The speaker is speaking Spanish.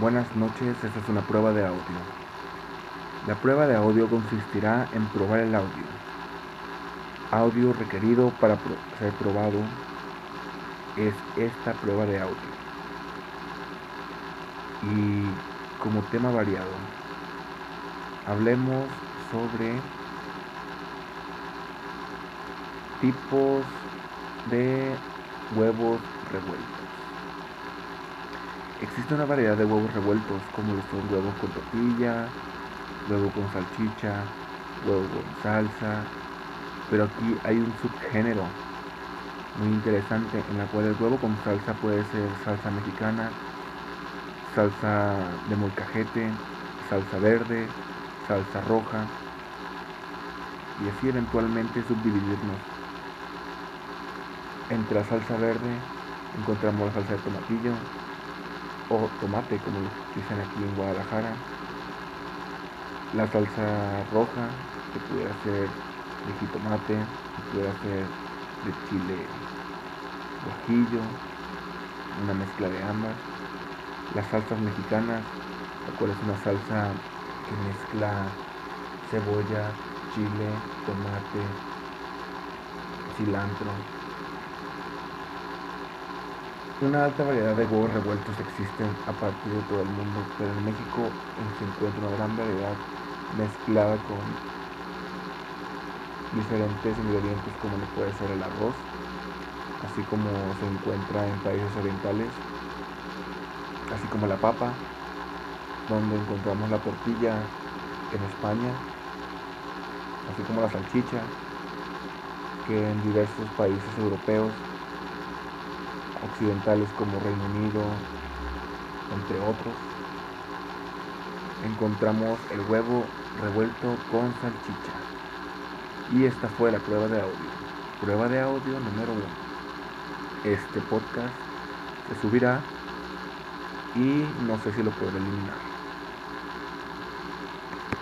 Buenas noches, esta es una prueba de audio. La prueba de audio consistirá en probar el audio. Audio requerido para ser probado es esta prueba de audio. Y como tema variado, hablemos sobre tipos de huevos revueltos. Existe una variedad de huevos revueltos, como los son huevos con tortilla, huevo con salchicha, huevo con salsa, pero aquí hay un subgénero muy interesante en la cual el huevo con salsa puede ser salsa mexicana, salsa de molcajete, salsa verde, salsa roja y así eventualmente subdividirnos. Entre la salsa verde encontramos la salsa de tomatillo, o tomate, como lo aquí en Guadalajara. La salsa roja, que pudiera ser de jitomate, que pudiera ser de chile guajillo, una mezcla de ambas. Las salsas mexicanas, la cual es una salsa que mezcla cebolla, chile, tomate, cilantro, una alta variedad de huevos revueltos existen a partir de todo el mundo, pero en México se encuentra una gran variedad mezclada con diferentes ingredientes como puede ser el arroz, así como se encuentra en países orientales, así como la papa, donde encontramos la tortilla en España, así como la salchicha, que en diversos países europeos occidentales como Reino Unido, entre otros, encontramos el huevo revuelto con salchicha. Y esta fue la prueba de audio. Prueba de audio número uno. Este podcast se subirá y no sé si lo puedo eliminar.